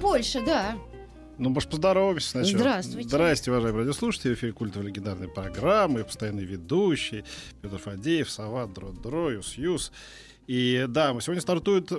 Польше, да. Ну, может, поздороваемся сначала. Здравствуйте. Здравствуйте, уважаемые радиослушатели. В эфире культовой легендарной программы. Постоянный ведущий Петр Фадеев, Сова, Дро, Дро, Юс, Юс. И да, сегодня стартует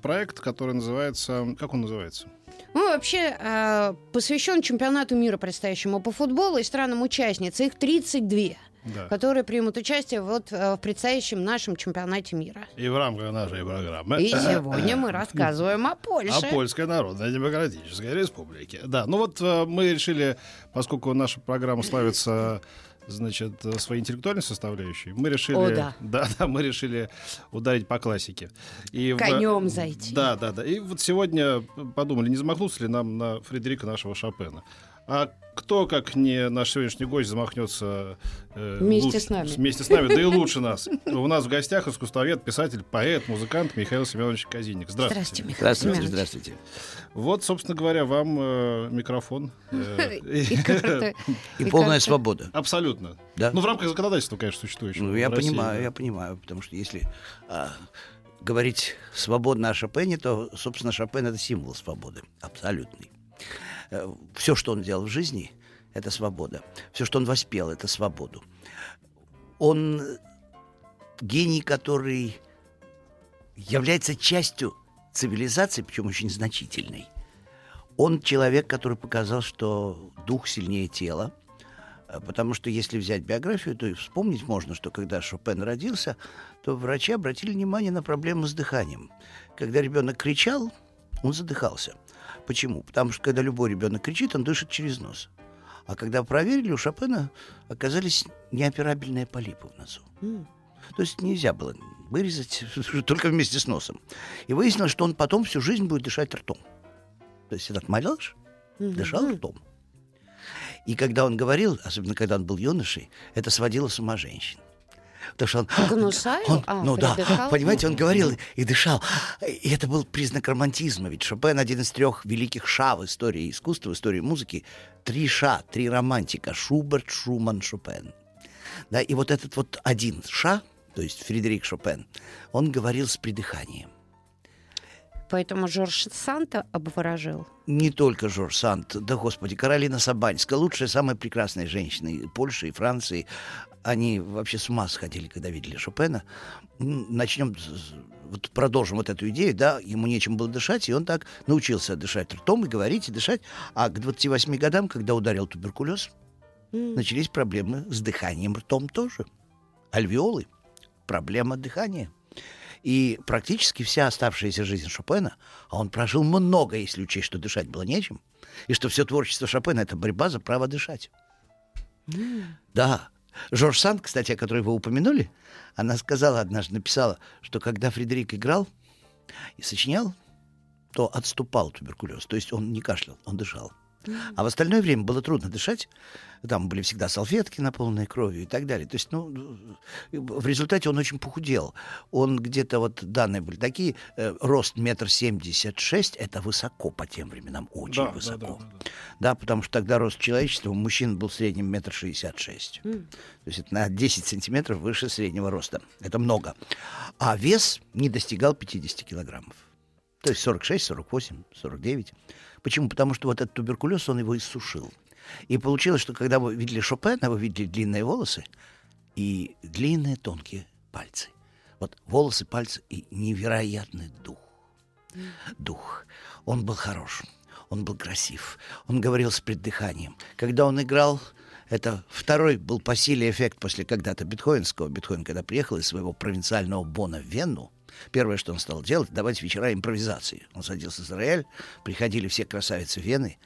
проект, который называется... Как он называется? Он вообще э, посвящен чемпионату мира предстоящему по футболу и странам-участниц. Их 32, Да. которые примут участие вот э, в предстоящем нашем чемпионате мира. И в рамках нашей программы. И сегодня мы рассказываем о О Польше. Польской Народной Демократической Республике. Да, ну вот э, мы решили, поскольку наша программа славится значит, э, своей интеллектуальной составляющей, мы решили, О, да. да, да, мы решили ударить по классике. И в- Конем зайти. Да, да, да. И вот сегодня подумали, не замахнуться ли нам на Фредерика нашего Шопена. А кто, как не наш сегодняшний гость, замахнется э, Вместе с нами. Вместе с нами, да и лучше нас. У нас в гостях искусствовед, писатель, поэт, музыкант Михаил Семенович Казинник. Здравствуйте. Здравствуйте, Михаил Здравствуйте, Семенович. здравствуйте. Вот, собственно говоря, вам э, микрофон. Э, И И, и полная карта- свобода. Абсолютно. Да. Ну, в рамках законодательства, конечно, существующего. Ну, я России, понимаю, да. я понимаю, потому что если а, говорить свободно о Шопене, то, собственно, Шопен это символ свободы, абсолютный. Все, что он делал в жизни, это свобода. Все, что он воспел, это свободу. Он гений, который является частью цивилизации, причем очень значительной. Он человек, который показал, что дух сильнее тела, А, Потому что если взять биографию, то и вспомнить можно, что когда Шопен родился, то врачи обратили внимание на проблему с дыханием. Когда ребенок кричал, он задыхался. Почему? Потому что когда любой ребенок кричит, он дышит через нос. А когда проверили, у Шопена оказались неоперабельные полипы в носу. М. То есть нельзя было вырезать только вместе с носом. И выяснилось, что он потом всю жизнь будет дышать ртом. То есть этот малыш дышал ртом. И когда он говорил, особенно когда он был юношей, это сводило с ума женщин. Потому что он, Гнусавил? он- А, ну да, понимаете, он говорил и дышал. И это был признак романтизма. Ведь Шопен один из трех великих ша в истории искусства, в истории музыки. Три ша, три романтика. Шуберт, Шуман, Шопен. Да, и вот этот вот один ша, то есть Фредерик Шопен, он говорил с придыханием. Поэтому Жорж Санта обворожил. Не только Жорж Сант, да господи, Каролина Сабаньская, лучшая, самая прекрасная женщина и Польши и Франции. Они вообще с ума сходили, когда видели Шопена. Начнем, вот продолжим вот эту идею, да, ему нечем было дышать, и он так научился дышать ртом и говорить, и дышать. А к 28 годам, когда ударил туберкулез, М. начались проблемы с дыханием ртом тоже. Альвеолы. Проблема дыхания. И практически вся оставшаяся жизнь Шопена, а он прожил много, если учесть, что дышать было нечем, и что все творчество Шопена — это борьба за право дышать. Да. Жорж Санд, кстати, о которой вы упомянули, она сказала однажды, написала, что когда Фредерик играл и сочинял, то отступал туберкулез. То есть он не кашлял, он дышал. А в остальное время было трудно дышать. Там были всегда салфетки, наполненные кровью и так далее. То есть, ну, в результате он очень похудел. Он где-то, вот данные были такие, э, рост метр семьдесят шесть, это высоко по тем временам, очень Да, да, высоко. да, да, да. Да, потому что тогда рост человечества у мужчин был в среднем метр шестьдесят шесть. То есть это на 10 сантиметров выше среднего роста. Это много. А вес не достигал 50 килограммов. То есть 46, 48, 49. Почему? Потому что вот этот туберкулез, он его иссушил. И получилось, что когда вы видели Шопена, вы видели длинные волосы и длинные тонкие пальцы. Вот волосы, пальцы и невероятный дух. Дух. Он был хорош, он был красив, он говорил с преддыханием. Когда он играл, это второй был по силе эффект после когда-то бетховенского. Бетховен, когда приехал из своего провинциального Бона в Вену, Первое, что он стал делать, давать вечера импровизации. Он садился за рояль, приходили все красавицы Вены,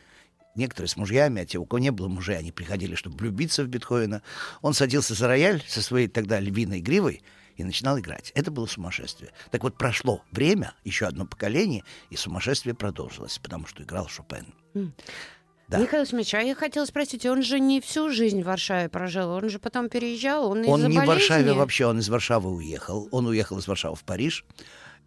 некоторые с мужьями, а те, у кого не было мужей, они приходили, чтобы влюбиться в Бетховена. Он садился за рояль со своей тогда львиной гривой и начинал играть. Это было сумасшествие. Так вот, прошло время, еще одно поколение, и сумасшествие продолжилось, потому что играл Шопен. Да. Михаил Смич, а я хотела спросить, он же не всю жизнь в Варшаве прожил, он же потом переезжал, он, он не болезни... в Варшаве вообще, он из Варшавы уехал. Он уехал из Варшавы в Париж,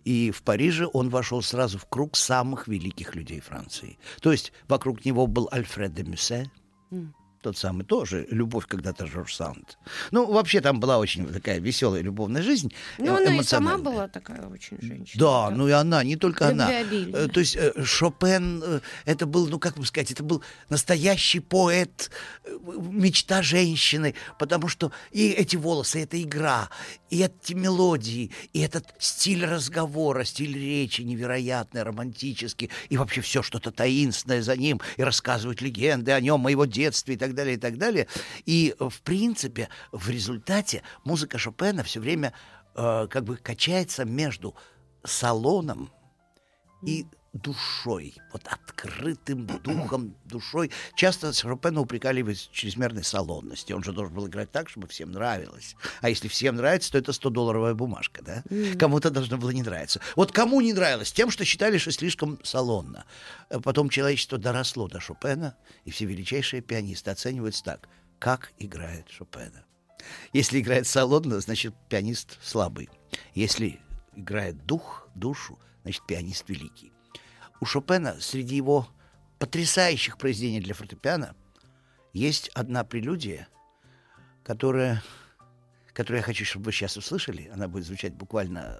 и в Париже он вошел сразу в круг самых великих людей Франции. То есть вокруг него был Альфред де Мюссе, mm тот самый тоже, «Любовь когда-то Жорж Санд». Ну, вообще там была очень такая веселая любовная жизнь. Ну, э, она и сама была такая очень женщина. Да, да. ну и она, не только она. Э, то есть э, Шопен, это был, ну, как бы сказать, это был настоящий поэт, мечта женщины, потому что и эти волосы, эта игра, и эти мелодии, и этот стиль разговора, стиль речи невероятный, романтический, и вообще все что-то таинственное за ним, и рассказывают легенды о нем, о его детстве и так далее, и так далее. И, в принципе, в результате музыка Шопена все время э, как бы качается между салоном и душой, вот открытым духом, душой. Часто Шопена упрекали в чрезмерной салонности. Он же должен был играть так, чтобы всем нравилось. А если всем нравится, то это 100-долларовая бумажка, да? Кому-то должно было не нравиться. Вот кому не нравилось? Тем, что считали, что слишком салонно. Э, потом человечество доросло до Шопена, и все величайшие пианисты оцениваются так. Как играет Шопена? Если играет салонно, значит, пианист слабый. Если играет дух, душу, значит, пианист великий у Шопена среди его потрясающих произведений для фортепиано есть одна прелюдия, которая, которую я хочу, чтобы вы сейчас услышали. Она будет звучать буквально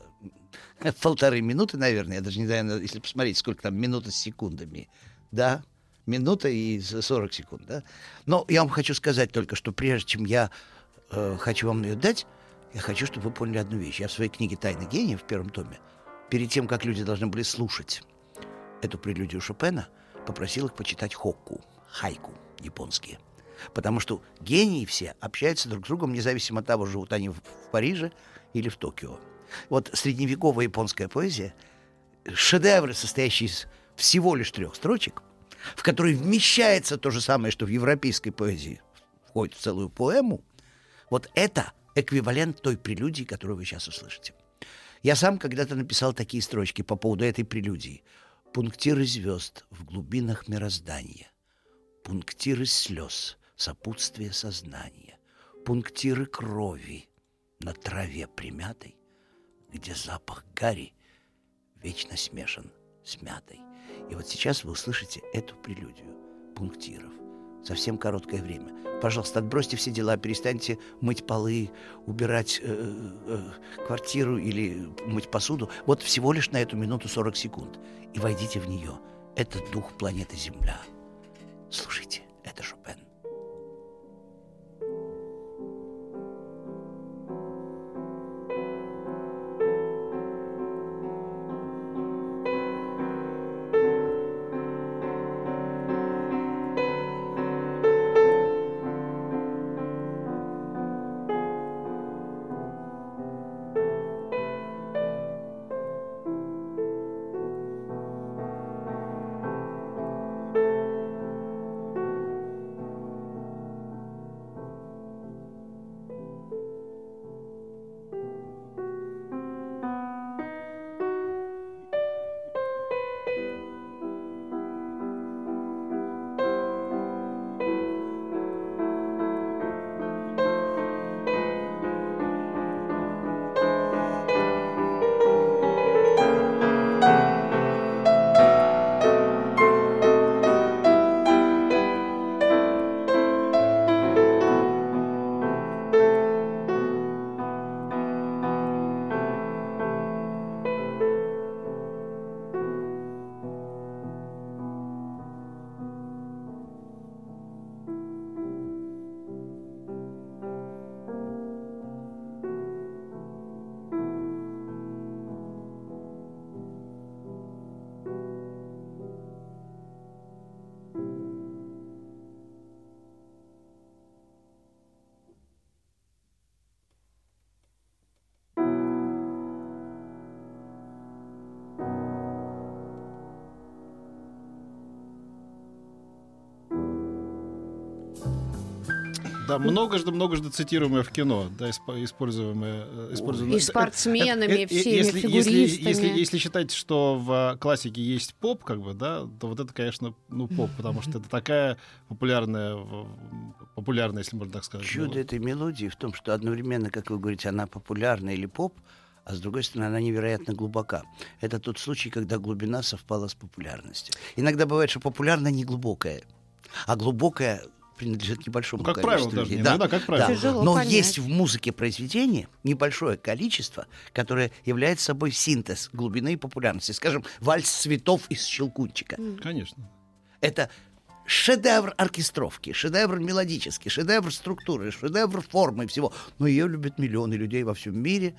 полторы минуты, наверное. Я даже не знаю, если посмотреть, сколько там минуты с секундами. Да, минута и 40 секунд, да. Но я вам хочу сказать только, что прежде чем я э, хочу вам ее дать, я хочу, чтобы вы поняли одну вещь. Я в своей книге «Тайна гения» в первом томе, перед тем, как люди должны были слушать эту прелюдию Шопена, попросил их почитать хокку, хайку японские. Потому что гении все общаются друг с другом, независимо от того, живут они в Париже или в Токио. Вот средневековая японская поэзия — шедевры, состоящие из всего лишь трех строчек, в которые вмещается то же самое, что в европейской поэзии входит в целую поэму, вот это эквивалент той прелюдии, которую вы сейчас услышите. Я сам когда-то написал такие строчки по поводу этой прелюдии — Пунктиры звезд в глубинах мироздания, Пунктиры слез, сопутствие сознания, Пунктиры крови на траве примятой, Где запах гари вечно смешан с мятой. И вот сейчас вы услышите эту прелюдию пунктиров совсем короткое время. Пожалуйста, отбросьте все дела, перестаньте мыть полы, убирать э, э, квартиру или мыть посуду. Вот всего лишь на эту минуту 40 секунд. И войдите в нее. Это дух планеты Земля. Слушайте, это Шопен. Да, многожды, многожды цитируемое в кино, да, исп- используемое, э, используемое. И спортсменами, Э, э, э, всеми если, если, фигуристами. если, если считать, что в классике есть поп, как бы, да, то вот это, конечно, ну поп, потому что это такая популярная, популярная, если можно так сказать. Чудо мелодия. этой мелодии в том, что одновременно, как вы говорите, она популярна или поп, а с другой стороны, она невероятно глубока. Это тот случай, когда глубина совпала с популярностью. Иногда бывает, что популярна не глубокая, а глубокая принадлежит небольшому Ну, как количеству правило, даже людей. не иногда, как правило. Тяжело Но понять. есть в музыке произведение небольшое количество, которое является собой синтез глубины и популярности. Скажем, вальс цветов из щелкунчика. Конечно. Это шедевр оркестровки, шедевр мелодический, шедевр структуры, шедевр формы и всего. Но ее любят миллионы людей во всем мире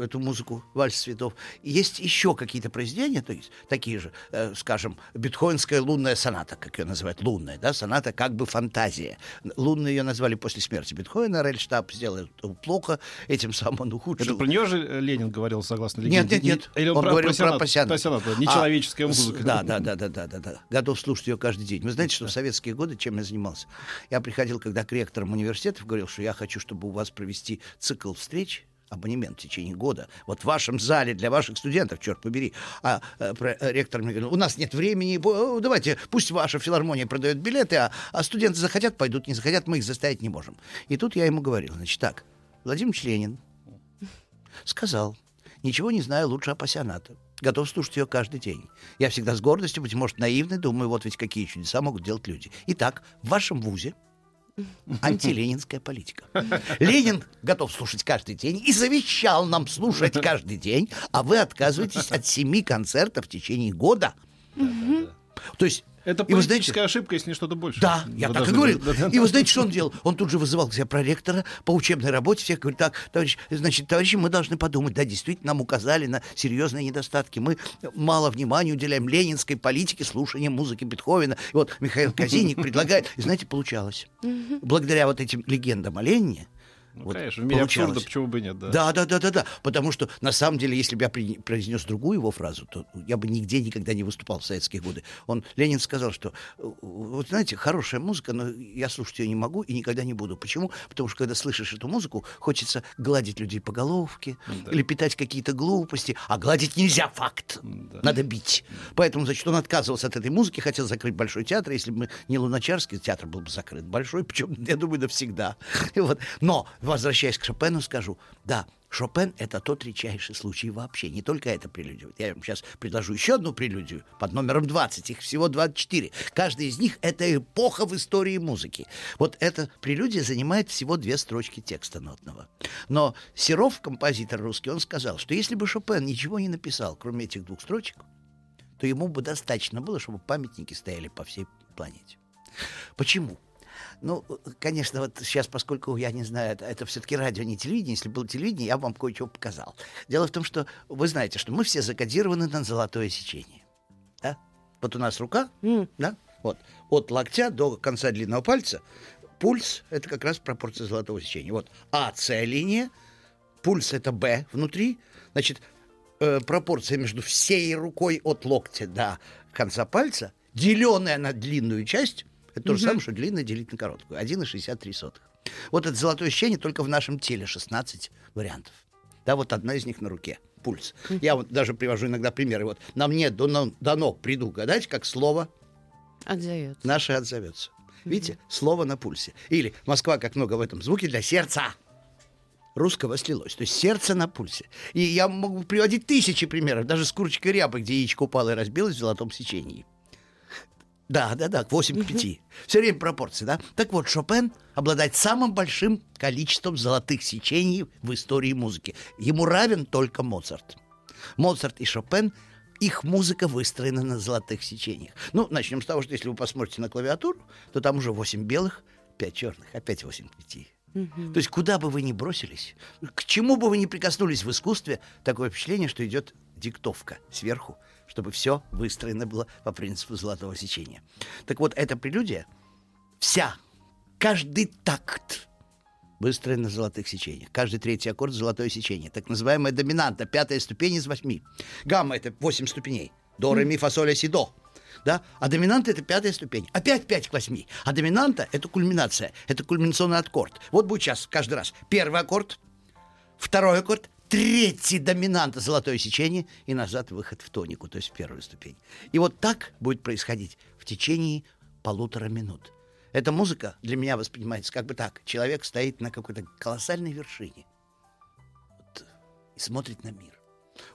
эту музыку «Вальс цветов». Есть еще какие-то произведения, то есть такие же, э, скажем, бетховенская лунная соната, как ее называют, лунная, да, соната как бы фантазия. Лунной ее назвали после смерти Бетховена, Рельштаб сделал плохо, этим самым он ухудшил. Это про нее же э, Ленин говорил, согласно Нет, легенде? нет, нет. Или он, он про, говорил про. Пассианат, да, А, нечеловеческая с- музыка. Да, да, да, да, да, да, да. Готов слушать ее каждый день. Вы знаете, что в советские годы чем я занимался? Я приходил, когда к ректорам университетов говорил, что я хочу, чтобы у вас провести цикл встреч абонемент в течение года. Вот в вашем зале для ваших студентов, черт побери. А э, про- э, ректор мне говорил, у нас нет времени, э, давайте, пусть ваша филармония продает билеты, а, а студенты захотят, пойдут, не захотят, мы их заставить не можем. И тут я ему говорил, значит, так, Владимир Ленин сказал, ничего не знаю лучше апассионата. Готов слушать ее каждый день. Я всегда с гордостью, быть может, наивный, думаю, вот ведь какие чудеса могут делать люди. Итак, в вашем вузе антиленинская политика. Ленин готов слушать каждый день и завещал нам слушать каждый день, а вы отказываетесь от семи концертов в течение года. То есть, Это и вы знаете, ошибка, если не что-то больше. да, я Вы так и говорил. да, да, И вы знаете, что он делал? Он тут же вызывал к себе проректора по учебной работе. Всех говорит, так, товарищ, значит, товарищи, мы должны подумать. Да, действительно, нам указали на серьезные недостатки. Мы мало внимания уделяем ленинской политике, слушанию музыки Бетховена. И вот Михаил Казиник предлагает. И знаете, получалось. Благодаря вот этим легендам о Ленине, Ну, вот конечно, в мире получалось. абсурда, почему бы нет, да. Да, да, да, да, да. Потому что на самом деле, если бы я произнес другую его фразу, то я бы нигде никогда не выступал в советские годы. Он, Ленин сказал, что э, вот знаете, хорошая музыка, но я слушать ее не могу и никогда не буду. Почему? Потому что когда слышишь эту музыку, хочется гладить людей по головке или питать какие-то глупости, а гладить нельзя, факт. Надо бить. Поэтому, значит, он отказывался от этой музыки, хотел закрыть Большой театр. Если бы не Луначарский, театр был бы закрыт. Большой, причем, я думаю, навсегда. И вот. Но, возвращаясь к Шопену, скажу, да, Шопен — это тот редчайший случай вообще. Не только это прелюдия. Я вам сейчас предложу еще одну прелюдию под номером 20. Их всего 24. Каждая из них — это эпоха в истории музыки. Вот эта прелюдия занимает всего две строчки текста нотного. Но Серов, композитор русский, он сказал, что если бы Шопен ничего не написал, кроме этих двух строчек, то ему бы достаточно было, чтобы памятники стояли по всей планете. Почему? Ну, конечно, вот сейчас, поскольку я не знаю, это, это все-таки радио, не телевидение. Если было телевидение, я бы вам кое-чего показал. Дело в том, что вы знаете, что мы все закодированы на золотое сечение. Да? Вот у нас рука, да? Вот. От локтя до конца длинного пальца пульс — это как раз пропорция золотого сечения. Вот АС линия, пульс — это Б внутри, значит, э, пропорция между всей рукой от локтя до конца пальца, деленная на длинную часть, это то же самое, что длинное делить на короткую. 1,63. Вот это золотое сечение только в нашем теле 16 вариантов. Да, вот одна из них на руке. Пульс. Я вот даже привожу иногда примеры. Вот на мне до, но- до ног приду гадать, как слово Отзовется. наше отзовется. Видите, слово на пульсе. Или Москва, как много в этом звуке для сердца. Русского слилось. То есть сердце на пульсе. И я могу приводить тысячи примеров. Даже с курочкой рябы, где яичко упало и разбилось в золотом сечении. Да, да, да, 8 к 5. Все время пропорции, да? Так вот, Шопен обладает самым большим количеством золотых сечений в истории музыки. Ему равен только Моцарт. Моцарт и Шопен их музыка выстроена на золотых сечениях. Ну, начнем с того, что если вы посмотрите на клавиатуру, то там уже 8 белых, 5 черных, опять 8 к 5. То есть куда бы вы ни бросились, к чему бы вы ни прикоснулись в искусстве, такое впечатление, что идет диктовка сверху, чтобы все выстроено было по принципу золотого сечения. Так вот, эта прелюдия вся, каждый такт выстроен на золотых сечениях. Каждый третий аккорд — золотое сечение. Так называемая доминанта, пятая ступень из восьми. Гамма — это восемь ступеней. До, ре, ми, фа, соль, си, до. да, а доминанта это пятая ступень. Опять 5 к 8. А доминанта это кульминация, это кульминационный аккорд. Вот будет сейчас каждый раз. Первый аккорд, второй аккорд, третий доминанта золотое сечение и назад выход в тонику, то есть в первую ступень. И вот так будет происходить в течение полутора минут. Эта музыка для меня воспринимается как бы так. Человек стоит на какой-то колоссальной вершине вот, и смотрит на мир.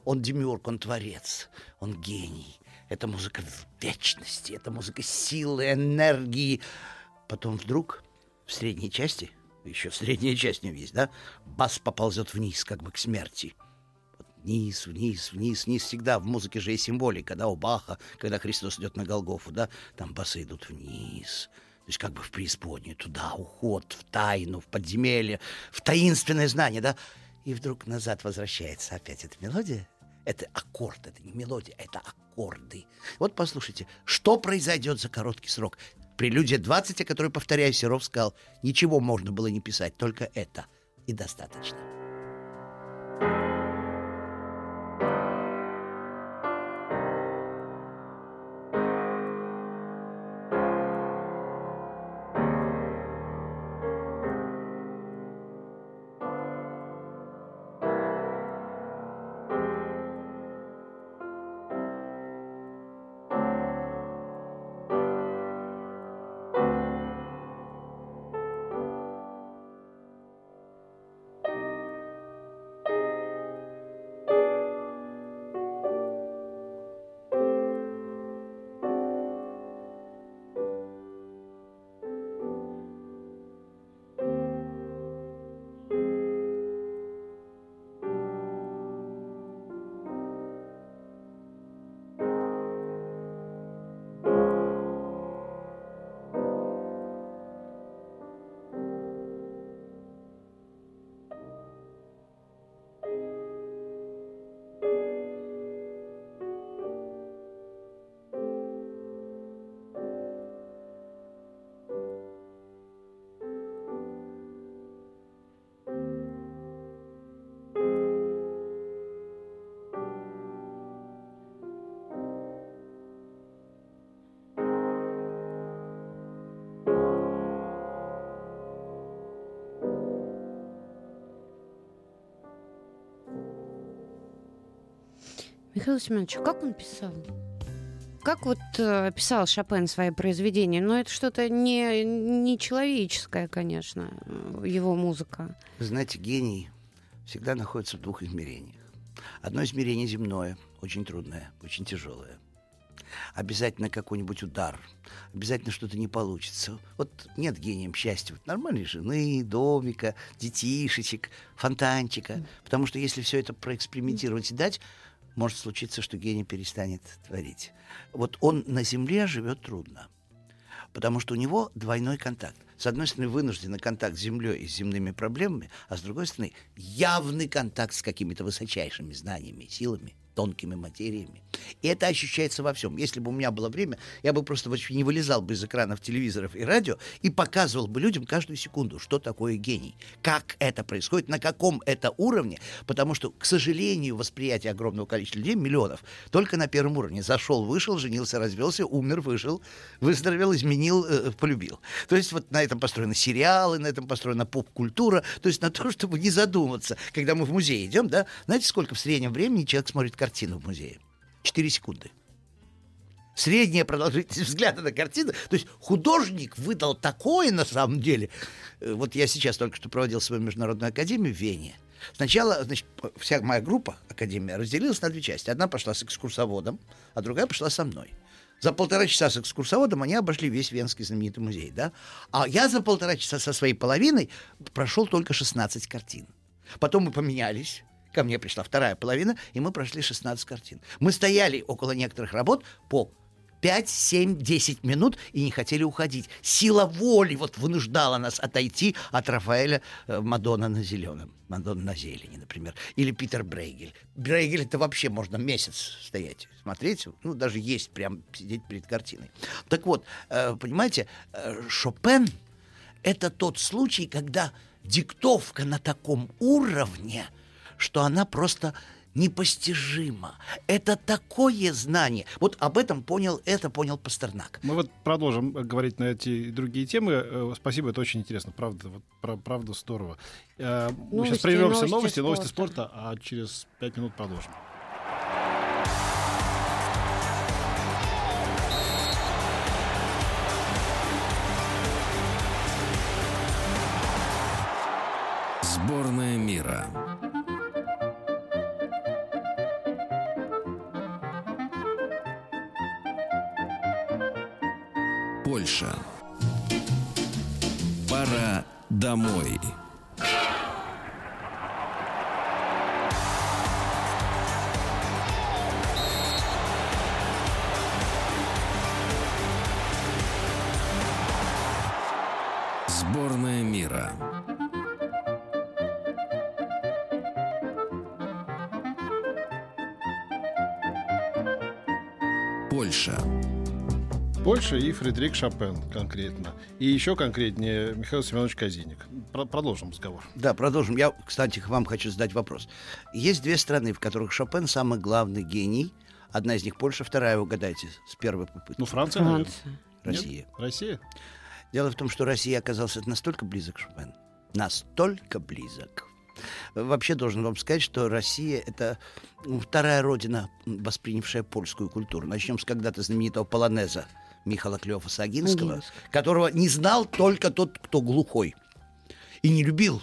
Он демиург, он творец, он гений. Это музыка вечности, это музыка силы, энергии. Потом вдруг в средней части, еще средняя часть у него есть, да, бас поползет вниз, как бы к смерти. Вот вниз, вниз, вниз, вниз. Всегда в музыке же есть символика, да, у Баха, когда Христос идет на Голгофу, да, там басы идут вниз, то есть как бы в преисподнюю, туда, уход, в тайну, в подземелье, в таинственное знание, да. И вдруг назад возвращается опять эта мелодия. Это аккорд, это не мелодия, это аккорды. Вот послушайте, что произойдет за короткий срок. Прелюдия 20, о которой, повторяю, Серов сказал, ничего можно было не писать, только это и достаточно. Михаил Семенович, как он писал? Как вот э, писал Шопен свои произведения? Но ну, это что-то не, не человеческое, конечно, его музыка. Знаете, гений всегда находится в двух измерениях. Одно измерение земное, очень трудное, очень тяжелое. Обязательно какой-нибудь удар, обязательно что-то не получится. Вот нет гением счастья, вот нормальной жены, домика, детишечек, фонтанчика. Потому что если все это проэкспериментировать и дать, может случиться, что гений перестанет творить. Вот он на Земле живет трудно, потому что у него двойной контакт. С одной стороны, вынужденный контакт с Землей и с земными проблемами, а с другой стороны, явный контакт с какими-то высочайшими знаниями, силами тонкими материями. И это ощущается во всем. Если бы у меня было время, я бы просто не вылезал бы из экранов телевизоров и радио и показывал бы людям каждую секунду, что такое гений, как это происходит, на каком это уровне, потому что, к сожалению, восприятие огромного количества людей, миллионов, только на первом уровне. Зашел, вышел, женился, развелся, умер, выжил, выздоровел, изменил, э, полюбил. То есть вот на этом построены сериалы, на этом построена поп-культура, то есть на то, чтобы не задуматься. Когда мы в музей идем, да, знаете, сколько в среднем времени человек смотрит картину в музее? 4 секунды. Средняя продолжительность взгляда на картину. То есть художник выдал такое на самом деле. Э, вот я сейчас только что проводил свою международную академию в Вене. Сначала, значит, вся моя группа, академия, разделилась на две части. Одна пошла с экскурсоводом, а другая пошла со мной. За полтора часа с экскурсоводом они обошли весь Венский знаменитый музей, да? А я за полтора часа со своей половиной прошел только 16 картин. Потом мы поменялись. Ко мне пришла вторая половина, и мы прошли 16 картин. Мы стояли около некоторых работ по 5, 7, 10 минут и не хотели уходить. Сила воли вот вынуждала нас отойти от Рафаэля э, Мадонна на зеленом, Мадонна на зелени, например. Или Питер Брейгель. Брейгель это вообще можно месяц стоять, смотреть, ну даже есть прям сидеть перед картиной. Так вот, э, понимаете, э, Шопен это тот случай, когда диктовка на таком уровне, что она просто непостижимо. Это такое знание. Вот об этом понял, это понял Пастернак. Мы вот продолжим говорить на эти другие темы. Э, Спасибо, это очень интересно. Правда, вот, пра- правда здорово. Э, Мы Новости, сейчас прервемся. новости Новости, новости спорта. спорта, а через пять минут продолжим. Сборная мира. Польша. Пора домой. Сборная мира. Польша. Польша и Фредерик Шопен конкретно. И еще конкретнее Михаил Семенович Казиник. Про- продолжим разговор. Да, продолжим. Я, кстати, к вам хочу задать вопрос. Есть две страны, в которых Шопен самый главный гений. Одна из них Польша, вторая, угадайте, с первой попытки. Ну, Франция, наверное. Франция. Нет? Россия. Россия? Дело в том, что Россия оказался настолько близок к Шопену. Настолько близок. Вообще должен вам сказать, что Россия — это ну, вторая родина, воспринявшая польскую культуру. Начнем с когда-то знаменитого полонеза Михаила Клёва Сагинского, Агинского. которого не знал только тот, кто глухой. И не любил.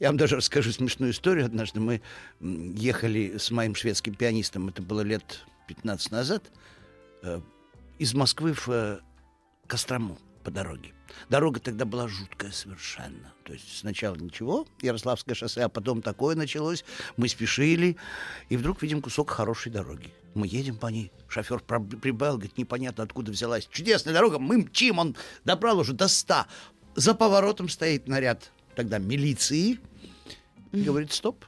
Я вам даже расскажу смешную историю. Однажды мы ехали с моим шведским пианистом, это было лет 15 назад, э, из Москвы в э, Кострому по дороге. Дорога тогда была жуткая совершенно. То есть сначала ничего, Ярославское шоссе, а потом такое началось. Мы спешили, и вдруг видим кусок хорошей дороги. Мы едем по ней. Шофер прибавил, говорит, непонятно откуда взялась. Чудесная дорога, мы мчим, он добрал уже до 100. За поворотом стоит наряд тогда милиции. Говорит, стоп.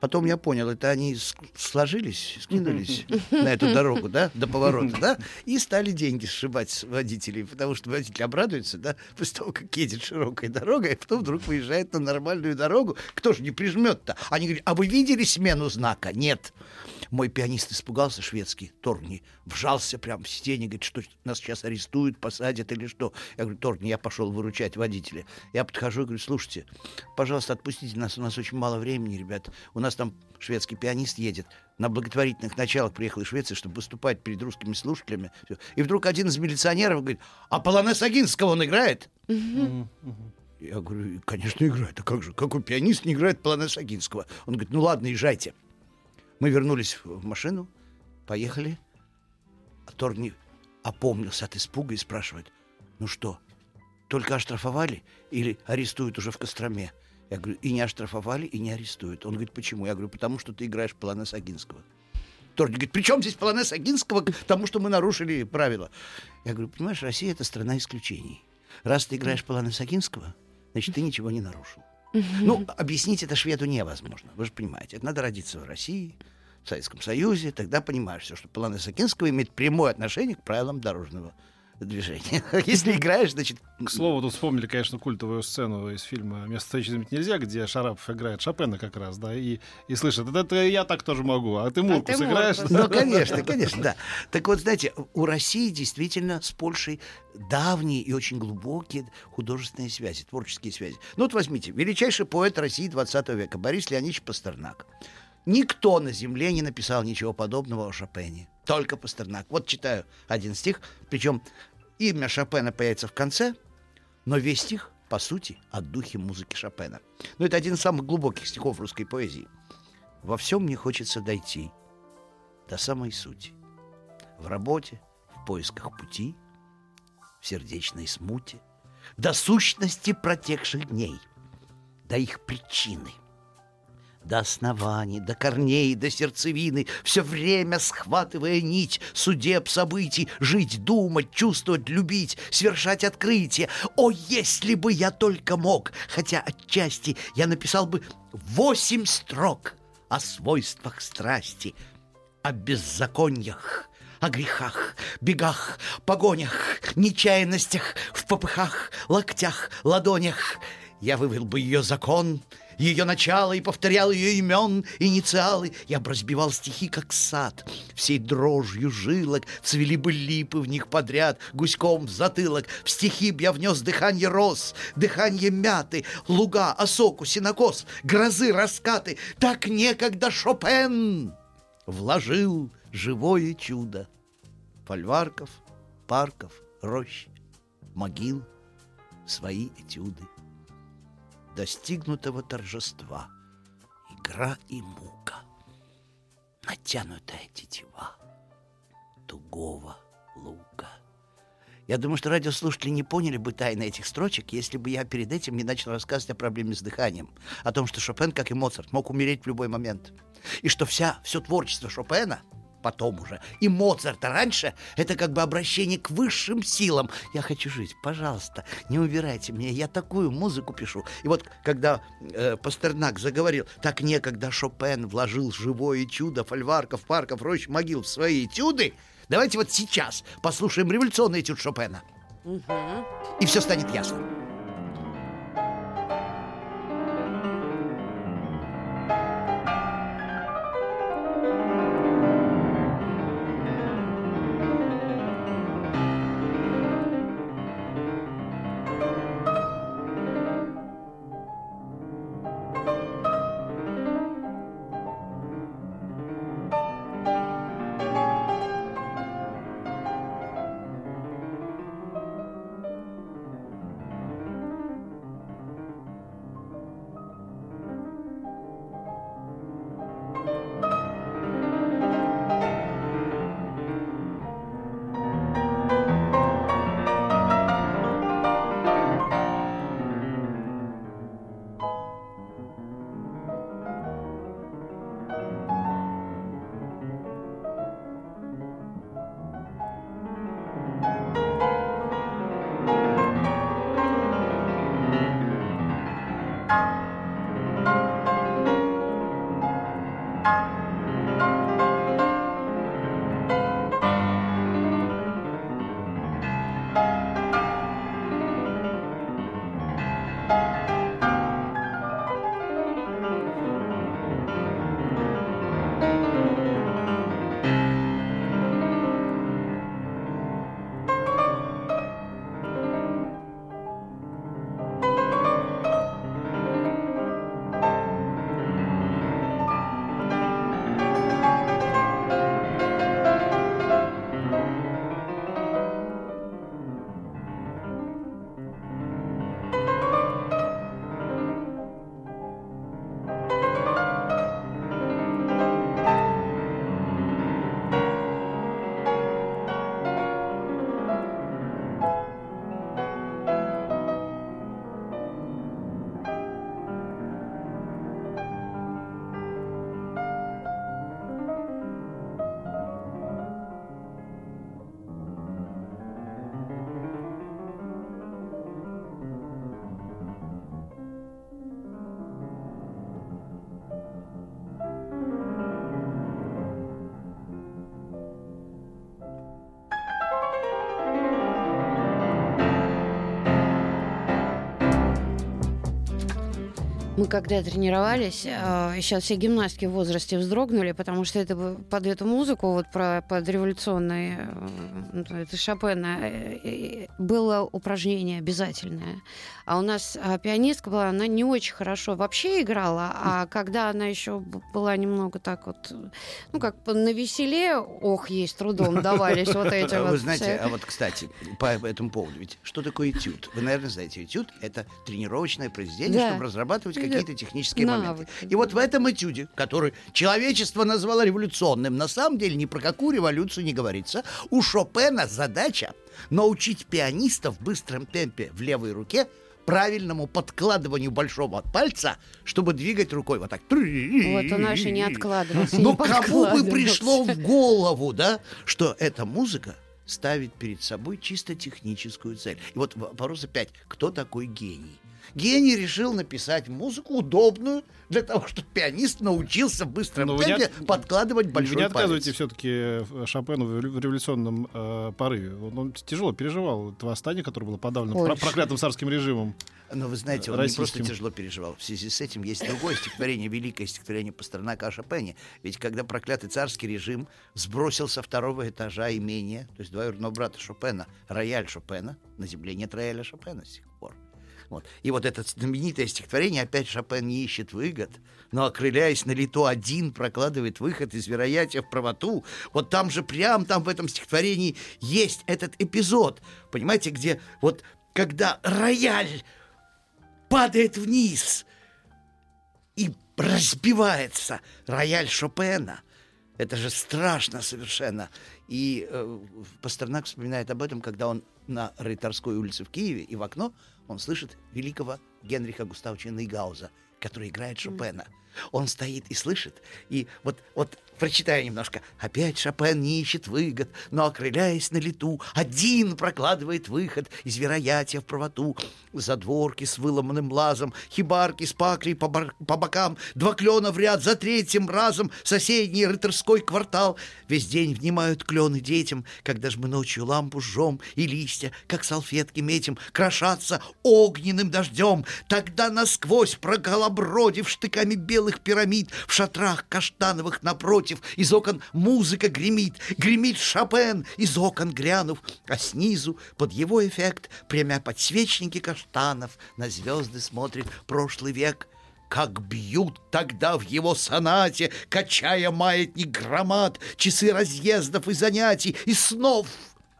Потом я понял, это они сложились, скинулись на эту дорогу, да, до поворота, да, и стали деньги сшибать с водителей, потому что водитель обрадуется, да, после того, как едет широкой дорогой, а потом вдруг выезжает на нормальную дорогу. Кто же не прижмет-то? Они говорят, а вы видели смену знака? Нет. Мой пианист испугался, шведский, Торни, вжался прямо в сиденье, говорит, что нас сейчас арестуют, посадят или что. Я говорю, Торни, я пошел выручать водителя. Я подхожу и говорю, слушайте, пожалуйста, отпустите нас, у нас очень мало времени, ребят. У нас там шведский пианист едет. На благотворительных началах приехал из Швеции, чтобы выступать перед русскими слушателями. И вдруг один из милиционеров говорит, а Полонез Агинского он играет? Я говорю, конечно, играет. А как же? Какой пианист не играет Полонез Агинского? Он говорит, ну ладно, езжайте. Мы вернулись в машину, поехали. А Торни опомнился от испуга и спрашивает, ну что, только оштрафовали или арестуют уже в Костроме? Я говорю, и не оштрафовали, и не арестуют. Он говорит, почему? Я говорю, потому что ты играешь Полонез Агинского. Торни говорит, при чем здесь Полонез Агинского, потому что мы нарушили правила? Я говорю, понимаешь, Россия — это страна исключений. Раз ты играешь Полонез Агинского, значит, ты ничего не нарушил. Ну, объяснить это шведу невозможно. Вы же понимаете, это надо родиться в России, в Советском Союзе, тогда понимаешь все, что Полонез Агинского имеет прямое отношение к правилам дорожного движения. Если играешь, значит... К слову, тут вспомнили, конечно, культовую сцену из фильма «Место встречи изменить нельзя», где Шарапов играет Шопена как раз, да, и, и слышит, это, это я так тоже могу, а ты Мурку ты сыграешь? Мурку. Ну, конечно, конечно, да. Так вот, знаете, у России действительно с Польшей давние и очень глубокие художественные связи, творческие связи. Ну вот возьмите, величайший поэт России 20 века Борис Леонидович Пастернак. Никто на земле не написал ничего подобного о Шопене. Только Пастернак. Вот читаю один стих, причем имя Шопена появится в конце, но весь стих, по сути, о духе музыки Шопена. Ну, это один из самых глубоких стихов русской поэзии. «Во всем мне хочется дойти до самой сути. В работе, в поисках пути, в сердечной смуте, до сущности протекших дней, до их причины, до оснований, до корней, до сердцевины, все время схватывая нить судеб, событий, жить, думать, чувствовать, любить, совершать открытия. О, если бы я только мог, хотя отчасти я написал бы восемь строк о свойствах страсти, о беззакониях, о грехах, бегах, погонях, нечаянностях, в попыхах, локтях, ладонях. Я вывел бы ее закон, ее начало и повторял ее имен, инициалы. Я бы разбивал стихи, как сад. Всей дрожью жилок цвели бы липы в них подряд, гуськом в затылок. В стихи б я внес дыхание роз, дыхание мяты, луга, осоку, синокос, грозы, раскаты. Так некогда Шопен вложил живое чудо. Фольварков, парков, рощ, могил, свои этюды достигнутого торжества. Игра и мука, натянутая тетива тугого лука. Я думаю, что радиослушатели не поняли бы тайны этих строчек, если бы я перед этим не начал рассказывать о проблеме с дыханием, о том, что Шопен, как и Моцарт, мог умереть в любой момент, и что вся, все творчество Шопена — потом уже, и Моцарта раньше, это как бы обращение к высшим силам. Я хочу жить, пожалуйста, не убирайте меня, я такую музыку пишу. И вот когда э, Пастернак заговорил, так некогда Шопен вложил живое чудо фольварков, парков, рощ, могил в свои этюды, давайте вот сейчас послушаем революционный этюд Шопена. Угу. И все станет ясно. Мы когда тренировались, сейчас а, все гимнастки в возрасте вздрогнули, потому что это под эту музыку, вот про, под революционные, э, это Шопена, э, было упражнение обязательное. А у нас а, пианистка была, она не очень хорошо вообще играла, а когда она еще была немного так вот, ну как на веселе, ох, ей с трудом давались вот эти Вы вот... знаете, а вот, кстати, по этому поводу, ведь что такое этюд? Вы, наверное, знаете, этюд — это тренировочное произведение, чтобы разрабатывать какие-то технические Навыки. моменты. И вот в этом этюде, который человечество назвало революционным, на самом деле ни про какую революцию не говорится. У Шопена задача научить пианистов в быстром темпе в левой руке правильному подкладыванию большого пальца, чтобы двигать рукой вот так. Вот у нашей не откладывался. Но кому бы пришло в голову, да, что эта музыка ставит перед собой чисто техническую цель. И вот вопрос опять, кто такой гений? Гений решил написать музыку удобную для того, чтобы пианист научился в быстром Но вы не темпе от- подкладывать большой Вы не отказываете все-таки Шопену в рев- революционном э, порыве. Он, он тяжело переживал это восстание, которое было подавлено Ой, про- проклятым царским режимом. Но вы знаете, он не просто российским. тяжело переживал. В связи с этим есть другое стихотворение, великое стихотворение Пастернака о Шопене. Ведь когда проклятый царский режим сбросил со второго этажа имения, то есть двоюродного брата Шопена, рояль Шопена, на земле нет рояля Шопена с тех пор. Вот. И вот это знаменитое стихотворение опять Шопен не ищет выгод, но, окрыляясь на лету один, прокладывает выход из вероятия в правоту. Вот там же, прям там в этом стихотворении есть этот эпизод, понимаете, где вот когда рояль падает вниз и разбивается рояль Шопена. Это же страшно совершенно. И э, Пастернак вспоминает об этом, когда он на Рейтерской улице в Киеве, и в окно он слышит великого Генриха Густавовича Нейгауза, который играет Шопена. Он стоит и слышит, и вот, вот прочитаю немножко. Опять Шопен не ищет выгод, но, окрыляясь на лету, один прокладывает выход из вероятия в правоту. Задворки с выломанным лазом, хибарки с паклей по, по бокам, два клена в ряд за третьим разом, соседний рыторской квартал. Весь день внимают клены детям, когда ж мы ночью лампу жжем, и листья, как салфетки метим, крошатся огненным дождем. Тогда насквозь проголобродив штыками белых пирамид, в шатрах каштановых напротив, из окон музыка гремит, гремит Шопен, из окон грянув, а снизу, под его эффект, прямя подсвечники каштанов, на звезды смотрит прошлый век — как бьют тогда в его сонате, качая маятник громад, часы разъездов и занятий, и снов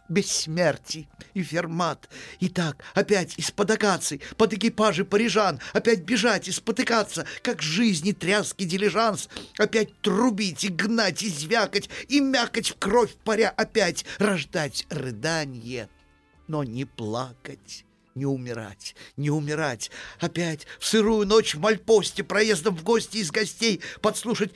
бессмертий и фермат. И так опять из-под акаций, под экипажи парижан, опять бежать и спотыкаться, как жизни тряский дилижанс, опять трубить и гнать и звякать, и мякать в кровь паря, опять рождать рыдание, но не плакать не умирать, не умирать. Опять в сырую ночь в мальпосте, проездом в гости из гостей, подслушать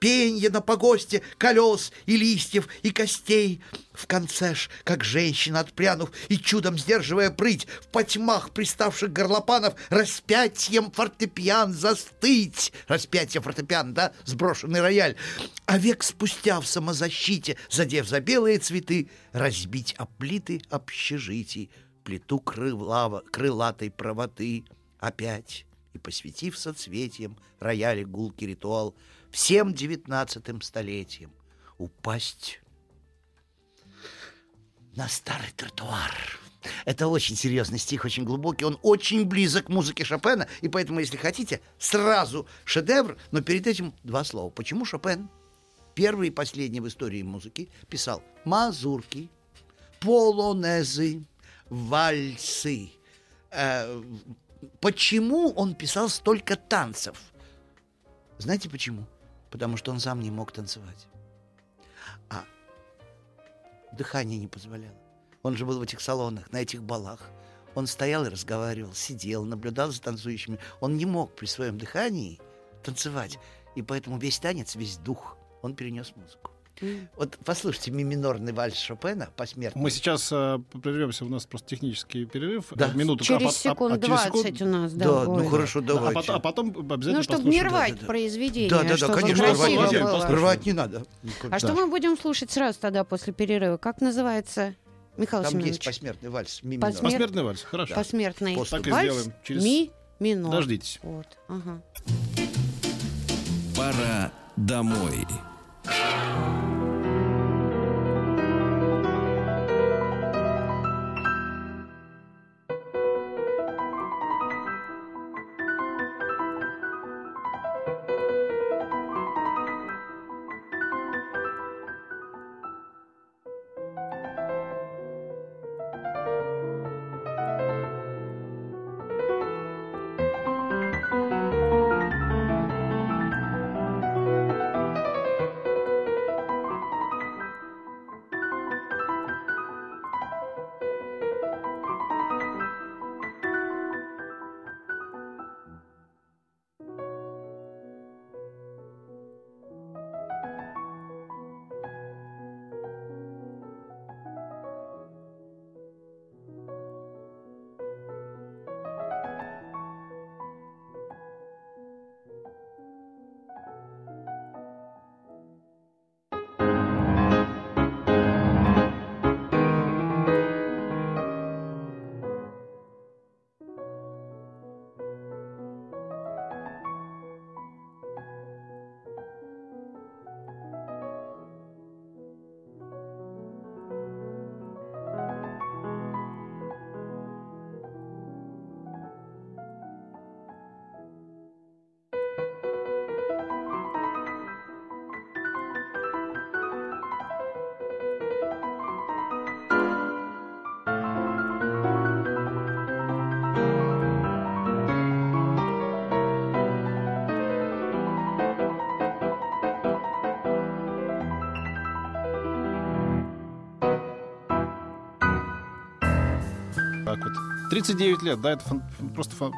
пенье на погосте колес и листьев и костей. В конце ж, как женщина отпрянув и чудом сдерживая прыть, в потьмах приставших горлопанов распятием фортепиан застыть. Распятие фортепиан, да, сброшенный рояль. А век спустя в самозащите, задев за белые цветы, разбить об плиты общежитий, плиту крылава, крылатой правоты опять и посвятив соцветием рояли гулкий ритуал всем девятнадцатым столетием упасть на старый тротуар. Это очень серьезный стих, очень глубокий. Он очень близок к музыке Шопена, и поэтому, если хотите, сразу шедевр, но перед этим два слова. Почему Шопен, первый и последний в истории музыки, писал мазурки, полонезы, вальсы. Э, почему он писал столько танцев? Знаете почему? Потому что он сам не мог танцевать. А дыхание не позволяло. Он же был в этих салонах, на этих балах. Он стоял и разговаривал, сидел, наблюдал за танцующими. Он не мог при своем дыхании танцевать. И поэтому весь танец, весь дух он перенес в Вот послушайте ми минорный вальс Шопена посмертный. Мы сейчас э, прервемся, у нас просто технический перерыв. Да. Э, Минуту. Через а а- секунд а через 20 секунд- у нас, да. Да, ну хорошо, Да, а, давайте. потом, а потом обязательно Ну, чтобы не рвать да, да. произведение, Да, да, да, конечно, рвать было. Рвать не надо. А что мы будем слушать сразу тогда после перерыва? Как называется, Михаил Там Семенович? есть посмертный вальс. ми Посмер- минор. Посмертный вальс, хорошо. Посмертный После. Так и вальс сделаем. Через- ми минор. Дождитесь. Вот, ага. Пора домой. 39 лет, да, это фан- просто... фан-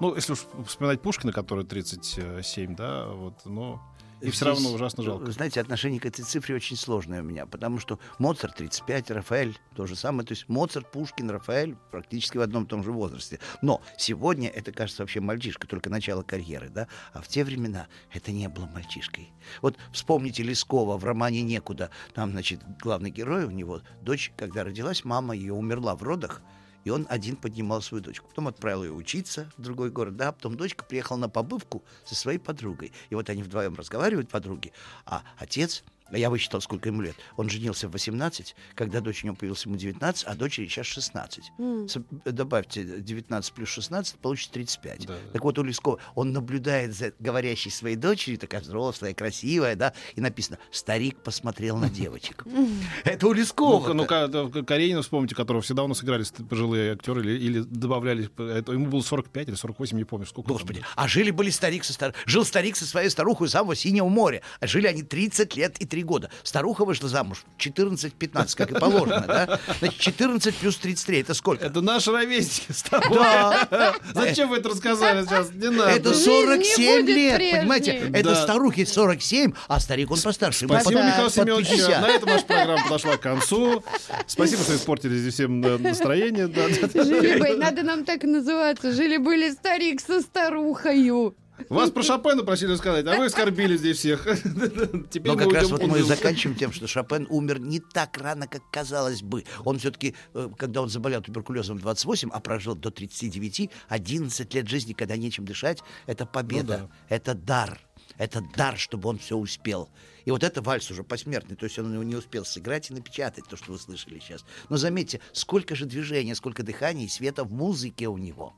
Ну, если уж вспоминать Пушкина, который 37, да, вот, но... И все Здесь, равно ужасно жалко. Знаете, отношение к этой цифре очень сложное у меня, потому что Моцарт 35, Рафаэль то же самое. То есть Моцарт, Пушкин, Рафаэль практически в одном и том же возрасте. Но сегодня это кажется вообще мальчишка, только начало карьеры, да? А в те времена это не было мальчишкой. Вот вспомните Лескова в романе «Некуда». Там, значит, главный герой у него, дочь, когда родилась, мама ее умерла в родах, и он один поднимал свою дочку. Потом отправил ее учиться в другой город, да, потом дочка приехала на побывку со своей подругой. И вот они вдвоем разговаривают, подруги, а отец, я высчитал, сколько ему лет, он женился в 18, когда дочь у него появилась, ему 19, а дочери сейчас 16. М. С- Добавьте 19 плюс 16, получится 35. Да, да. Так вот, у Лескова, он наблюдает за говорящей своей дочерью, такая взрослая, красивая, да, и написано «Старик посмотрел на девочек». Это у Лескова. Ну, Каренина вспомните, которого всегда у нас играли пожилые актеры или, добавляли, это, ему было 45 или 48, не помню, сколько. Господи, а жили были старик со стар... Жил старик со своей старухой самого Синего моря. А жили они 30 лет и 3 года. Старуха вышла замуж 14-15, как и положено, да? Значит, 14 плюс 33, это сколько? Это наши ровесники с тобой. Да. Зачем вы это рассказали сейчас? Не надо. Это Жизнь 47 не будет лет, прежней. понимаете? Это Да. старухе 47, а старик он постарше. Спасибо, под- Михаил под Семенович. 50. На этом наша программа подошла к концу. Спасибо, что испортили здесь всем э, настроение. Да, да, да. Жили бы, надо нам так и называться. Жили-были старик со старухою. Вас про Шопена просили сказать, а вы оскорбили здесь всех. Теперь Но как раз вот мы и заканчиваем тем, что Шопен умер не так рано, как казалось бы. Он все-таки, когда он заболел туберкулезом в 28, а прожил до 39, 11 лет жизни, когда нечем дышать, это победа, Ну это дар. Это дар, чтобы он все успел. И вот это вальс уже посмертный, то есть он его не успел сыграть и напечатать, то, что вы слышали сейчас. Но заметьте, сколько же движения, сколько дыхания и света в музыке у него.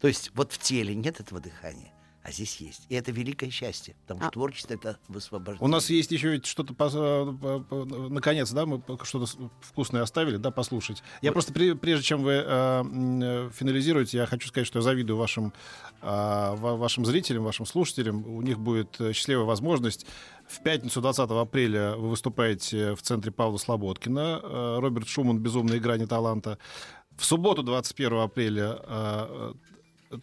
То есть вот в теле нет этого дыхания, а здесь есть. И это великое счастье, потому что А- творчество — это высвобождение. У нас есть еще ведь что-то, по- по- по- наконец, да, мы что-то вкусное оставили, да, послушать. Я просто, при- прежде чем вы э, э, финализируете, я хочу сказать, что я завидую вашим, э, ва- вашим зрителям, вашим слушателям. У них будет э, счастливая возможность. В пятницу 20 апреля вы выступаете в центре Павла Слободкина. Э, Роберт Шуман «Безумная игра не таланта». В субботу 21 апреля э, э,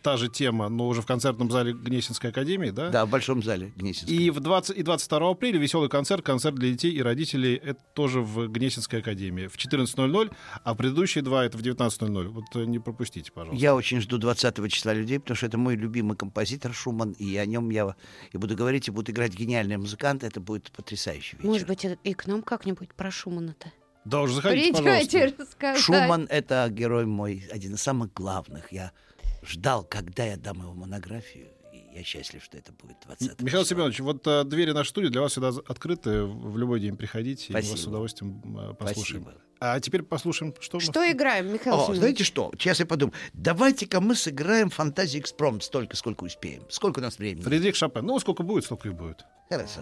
та же тема, но уже в концертном зале Гнесинской академии, да? Да, в большом зале Гнесинском. И в 20 и 22 апреля веселый концерт, концерт для детей и родителей. Это тоже в Гнесинской академии в 14.00, а предыдущие два это в 19.00. Вот э, не пропустите, пожалуйста. Я очень жду 20 числа людей, потому что это мой любимый композитор Шуман, и о нем я и буду говорить, и будут играть гениальные музыканты. Это будет потрясающий вечер. Может быть, и- к нам как-нибудь про Шумана-то. Да, уже заходите, пожалуйста. Придете рассказать. Шуман — это герой мой, один из самых главных. Я ждал, когда я дам его монографию, и я счастлив, что это будет 20 Михаил числа. Семенович, вот э, двери нашей студии для вас всегда открыты. В любой день приходите, и мы вас с Спасибо. удовольствием э, послушаем. Спасибо. А теперь послушаем, что, Что играем, Михаил О, Семенович? знаете что? Сейчас я подумаю. Давайте-ка мы сыграем фантазию экспромт столько, сколько успеем. Сколько у нас времени? Фредерик Шопен. Ну, сколько будет, столько и будет. Хорошо.